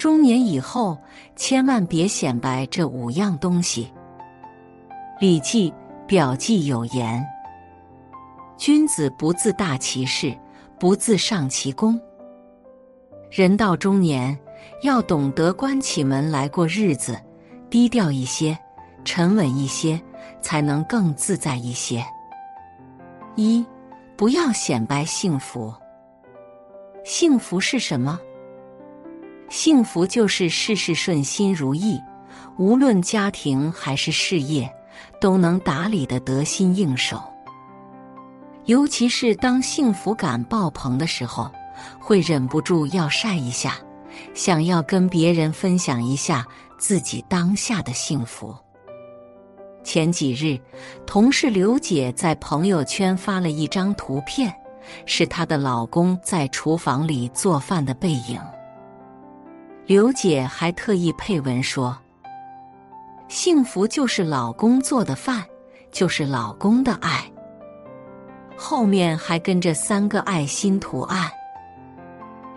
中年以后千万别显摆这五样东西。《礼记·表记》有言：“君子不自大其事，不自上其功。”人到中年，要懂得关起门来过日子，低调一些，沉稳一些，才能更自在一些。一，不要显摆幸福。幸福是什么？幸福就是事事顺心如意，无论家庭还是事业，都能打理的得心应手。尤其是当幸福感爆棚的时候，会忍不住要晒一下，想要跟别人分享一下自己当下的幸福。前几日，同事刘姐在朋友圈发了一张图片，是她的老公在厨房里做饭的背影。刘姐还特意配文说：“幸福就是老公做的饭，就是老公的爱。”后面还跟着三个爱心图案。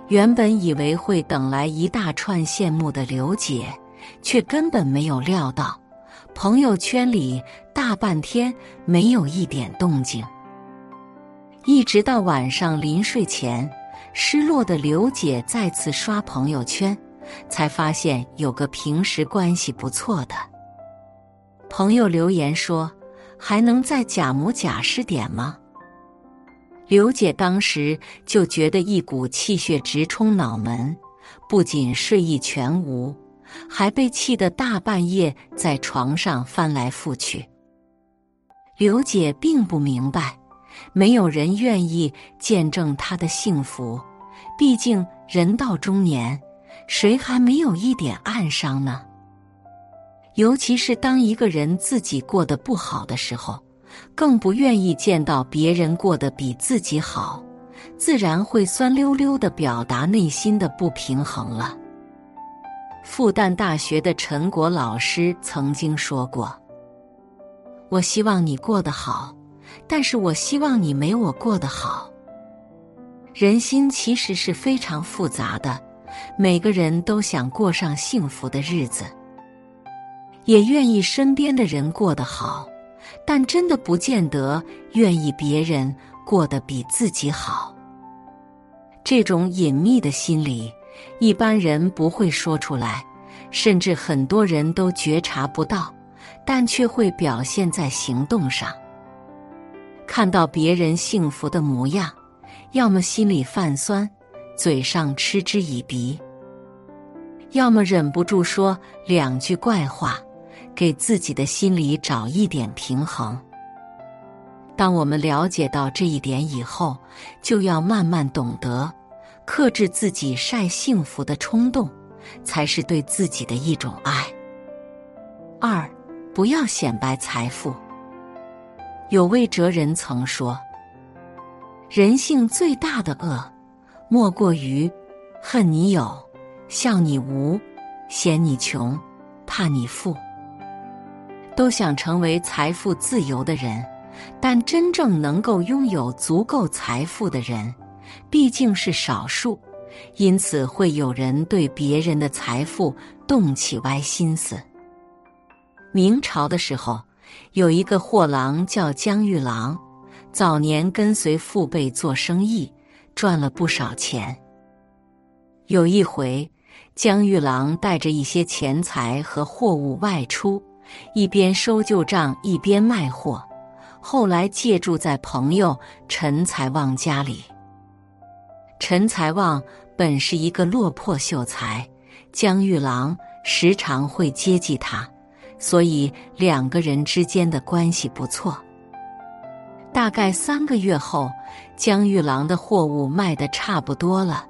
原本以为会等来一大串羡慕的刘姐，却根本没有料到，朋友圈里大半天没有一点动静。一直到晚上临睡前，失落的刘姐再次刷朋友圈。才发现有个平时关系不错的朋友留言说：“还能再假模假式点吗？”刘姐当时就觉得一股气血直冲脑门，不仅睡意全无，还被气得大半夜在床上翻来覆去。刘姐并不明白，没有人愿意见证她的幸福，毕竟人到中年。谁还没有一点暗伤呢？尤其是当一个人自己过得不好的时候，更不愿意见到别人过得比自己好，自然会酸溜溜的表达内心的不平衡了。复旦大学的陈果老师曾经说过：“我希望你过得好，但是我希望你没我过得好。”人心其实是非常复杂的。每个人都想过上幸福的日子，也愿意身边的人过得好，但真的不见得愿意别人过得比自己好。这种隐秘的心理，一般人不会说出来，甚至很多人都觉察不到，但却会表现在行动上。看到别人幸福的模样，要么心里泛酸。嘴上嗤之以鼻，要么忍不住说两句怪话，给自己的心里找一点平衡。当我们了解到这一点以后，就要慢慢懂得克制自己晒幸福的冲动，才是对自己的一种爱。二，不要显摆财富。有位哲人曾说：“人性最大的恶。”莫过于恨你有，笑你无，嫌你穷，怕你富，都想成为财富自由的人，但真正能够拥有足够财富的人，毕竟是少数，因此会有人对别人的财富动起歪心思。明朝的时候，有一个货郎叫江玉郎，早年跟随父辈做生意。赚了不少钱。有一回，江玉郎带着一些钱财和货物外出，一边收旧账一边卖货。后来借住在朋友陈才旺家里。陈才旺本是一个落魄秀才，江玉郎时常会接济他，所以两个人之间的关系不错。大概三个月后，江玉郎的货物卖的差不多了，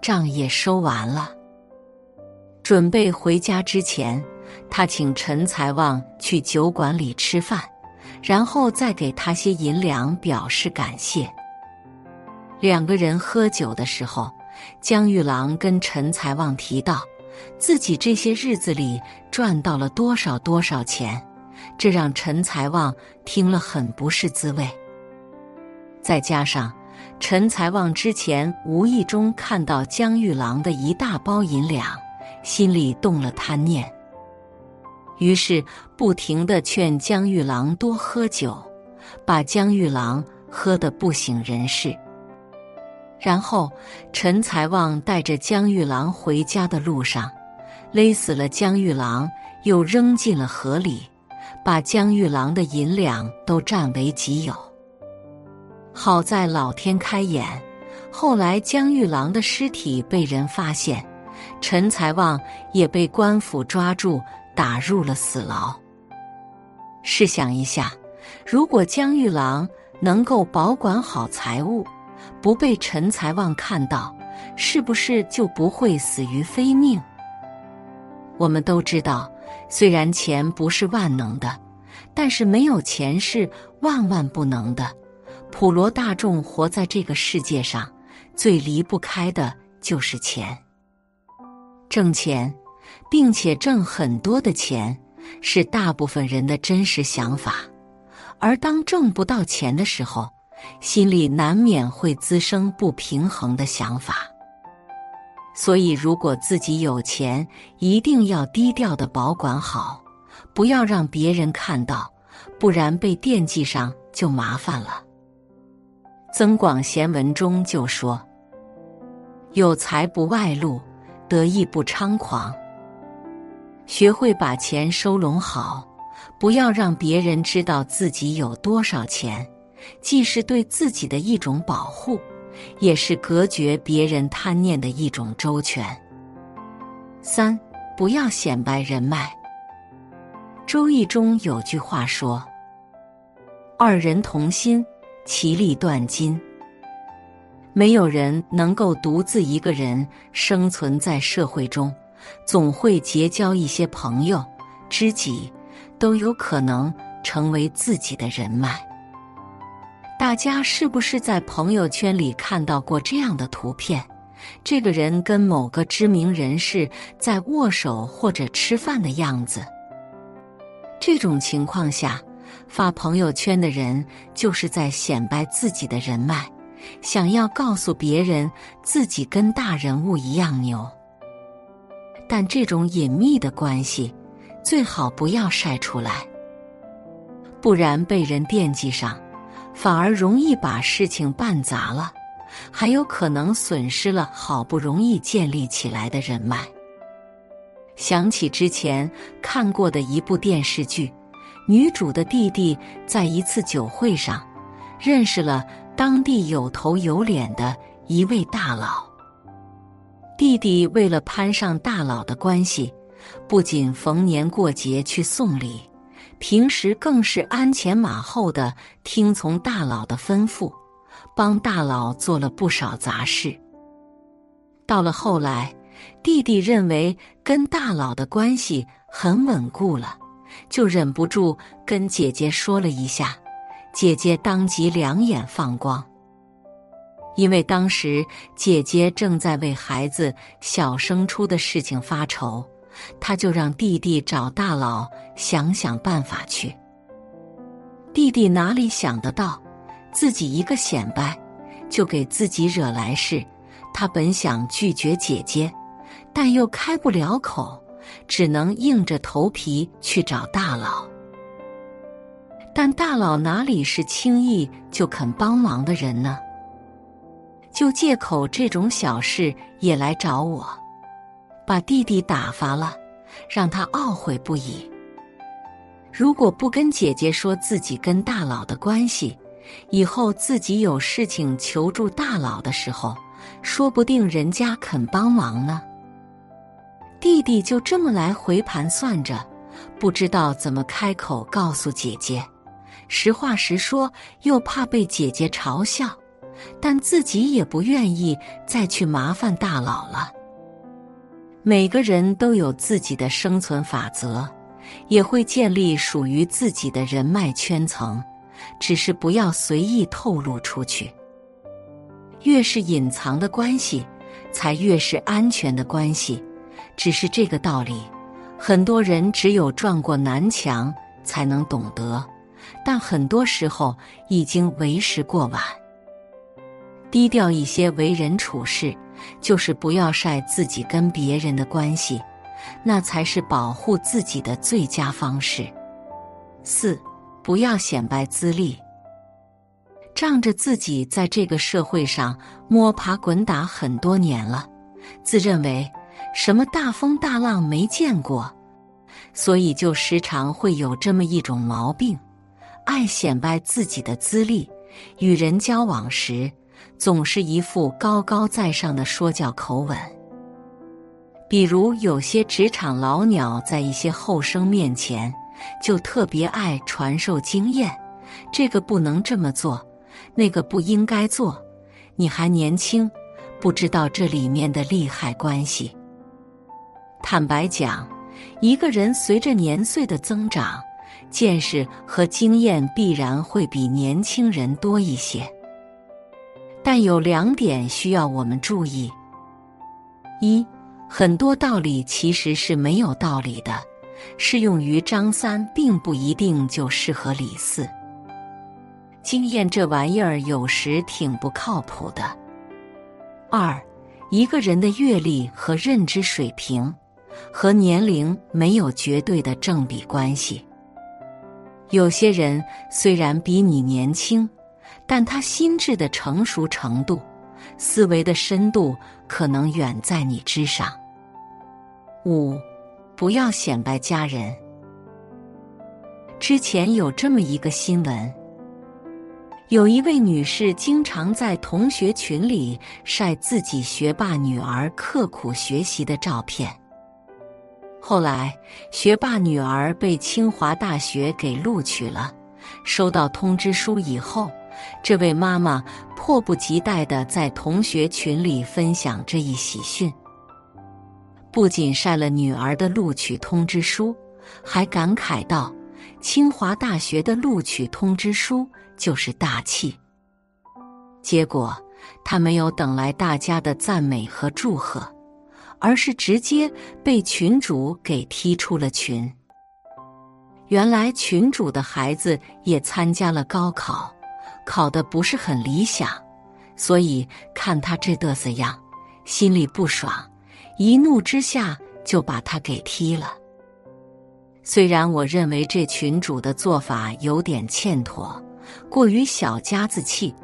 账也收完了。准备回家之前，他请陈财旺去酒馆里吃饭，然后再给他些银两表示感谢。两个人喝酒的时候，江玉郎跟陈财旺提到自己这些日子里赚到了多少多少钱，这让陈财旺听了很不是滋味。再加上陈才旺之前无意中看到江玉郎的一大包银两，心里动了贪念，于是不停的劝江玉郎多喝酒，把江玉郎喝得不省人事。然后陈才旺带着江玉郎回家的路上，勒死了江玉郎，又扔进了河里，把江玉郎的银两都占为己有。好在老天开眼，后来江玉郎的尸体被人发现。陈才旺也被官府抓住，打入了死牢。试想一下，如果江玉郎能够保管好财物，不被陈才旺看到，是不是就不会死于非命？我们都知道，虽然钱不是万能的，但是没有钱是万万不能的。普罗大众活在这个世界上，最离不开的就是钱。挣钱，并且挣很多的钱，是大部分人的真实想法。而当挣不到钱的时候，心里难免会滋生不平衡的想法。所以，如果自己有钱，一定要低调的保管好，不要让别人看到，不然被惦记上就麻烦了。《增广贤文》中就说：“有财不外露。”得意不猖狂，学会把钱收拢好，不要让别人知道自己有多少钱，既是对自己的一种保护，也是隔绝别人贪念的一种周全。三，不要显摆人脉。《周易》中有句话说：“二人同心，其利断金。”没有人能够独自一个人生存在社会中，总会结交一些朋友、知己，都有可能成为自己的人脉。大家是不是在朋友圈里看到过这样的图片？这个人跟某个知名人士在握手或者吃饭的样子。这种情况下，发朋友圈的人就是在显摆自己的人脉。想要告诉别人自己跟大人物一样牛，但这种隐秘的关系最好不要晒出来，不然被人惦记上，反而容易把事情办砸了，还有可能损失了好不容易建立起来的人脉。想起之前看过的一部电视剧，女主的弟弟在一次酒会上认识了。当地有头有脸的一位大佬，弟弟为了攀上大佬的关系，不仅逢年过节去送礼，平时更是鞍前马后的听从大佬的吩咐，帮大佬做了不少杂事。到了后来，弟弟认为跟大佬的关系很稳固了，就忍不住跟姐姐说了一下。姐姐当即两眼放光，因为当时姐姐正在为孩子小升初的事情发愁，她就让弟弟找大佬想想办法去。弟弟哪里想得到，自己一个显摆，就给自己惹来事。他本想拒绝姐姐，但又开不了口，只能硬着头皮去找大佬。但大佬哪里是轻易就肯帮忙的人呢？就借口这种小事也来找我，把弟弟打发了，让他懊悔不已。如果不跟姐姐说自己跟大佬的关系，以后自己有事情求助大佬的时候，说不定人家肯帮忙呢。弟弟就这么来回盘算着，不知道怎么开口告诉姐姐。实话实说，又怕被姐姐嘲笑，但自己也不愿意再去麻烦大佬了。每个人都有自己的生存法则，也会建立属于自己的人脉圈层，只是不要随意透露出去。越是隐藏的关系，才越是安全的关系。只是这个道理，很多人只有撞过南墙，才能懂得。但很多时候已经为时过晚。低调一些为人处事，就是不要晒自己跟别人的关系，那才是保护自己的最佳方式。四，不要显摆资历，仗着自己在这个社会上摸爬滚打很多年了，自认为什么大风大浪没见过，所以就时常会有这么一种毛病，爱显摆自己的资历，与人交往时总是一副高高在上的说教口吻。比如有些职场老鸟在一些后生面前，就特别爱传授经验，这个不能这么做，那个不应该做。你还年轻，不知道这里面的利害关系。坦白讲，一个人随着年岁的增长，见识和经验必然会比年轻人多一些。但有两点需要我们注意：一。很多道理其实是没有道理的，适用于张三，并不一定就适合李四。经验这玩意儿有时挺不靠谱的。二，一个人的阅历和认知水平和年龄没有绝对的正比关系。有些人虽然比你年轻，但他心智的成熟程度。思维的深度可能远在你之上。五，不要显摆家人。之前有这么一个新闻，有一位女士经常在同学群里晒自己学霸女儿刻苦学习的照片。后来，学霸女儿被清华大学给录取了，收到通知书以后。这位妈妈迫不及待的在同学群里分享这一喜讯，不仅晒了女儿的录取通知书，还感慨道：“清华大学的录取通知书就是大气。”结果，她没有等来大家的赞美和祝贺，而是直接被群主给踢出了群。原来，群主的孩子也参加了高考。考的不是很理想，所以看他这嘚瑟样，心里不爽，一怒之下就把他给踢了。虽然我认为这群主的做法有点欠妥，过于小家子气，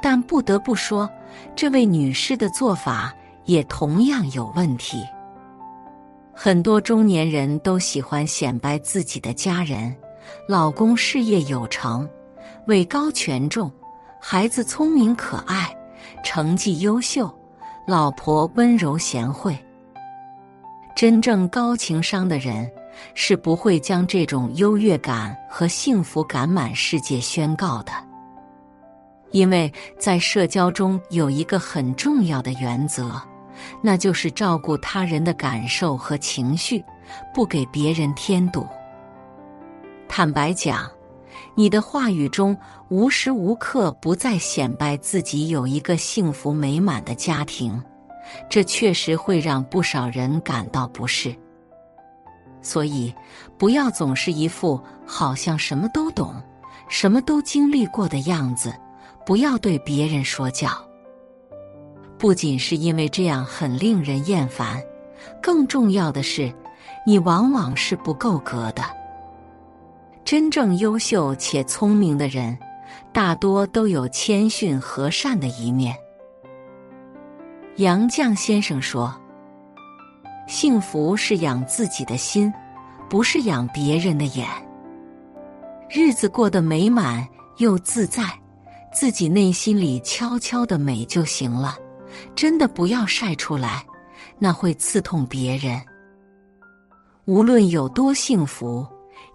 但不得不说，这位女士的做法也同样有问题。很多中年人都喜欢显摆自己的家人，老公事业有成。位高权重，孩子聪明可爱，成绩优秀，老婆温柔贤惠。真正高情商的人是不会将这种优越感和幸福感满世界宣告的，因为在社交中有一个很重要的原则，那就是照顾他人的感受和情绪，不给别人添堵。坦白讲。你的话语中无时无刻不在显摆自己有一个幸福美满的家庭，这确实会让不少人感到不适。所以，不要总是一副好像什么都懂、什么都经历过的样子，不要对别人说教。不仅是因为这样很令人厌烦，更重要的是，你往往是不够格的。真正优秀且聪明的人，大多都有谦逊和善的一面。杨绛先生说：“幸福是养自己的心，不是养别人的眼。日子过得美满又自在，自己内心里悄悄的美就行了。真的不要晒出来，那会刺痛别人。无论有多幸福。”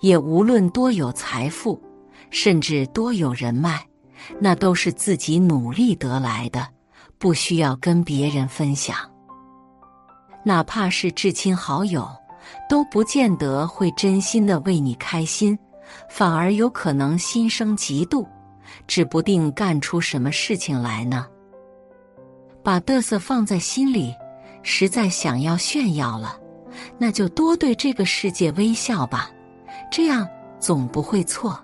也无论多有财富，甚至多有人脉，那都是自己努力得来的，不需要跟别人分享。哪怕是至亲好友，都不见得会真心的为你开心，反而有可能心生嫉妒，指不定干出什么事情来呢。把嘚瑟放在心里，实在想要炫耀了，那就多对这个世界微笑吧。这样总不会错。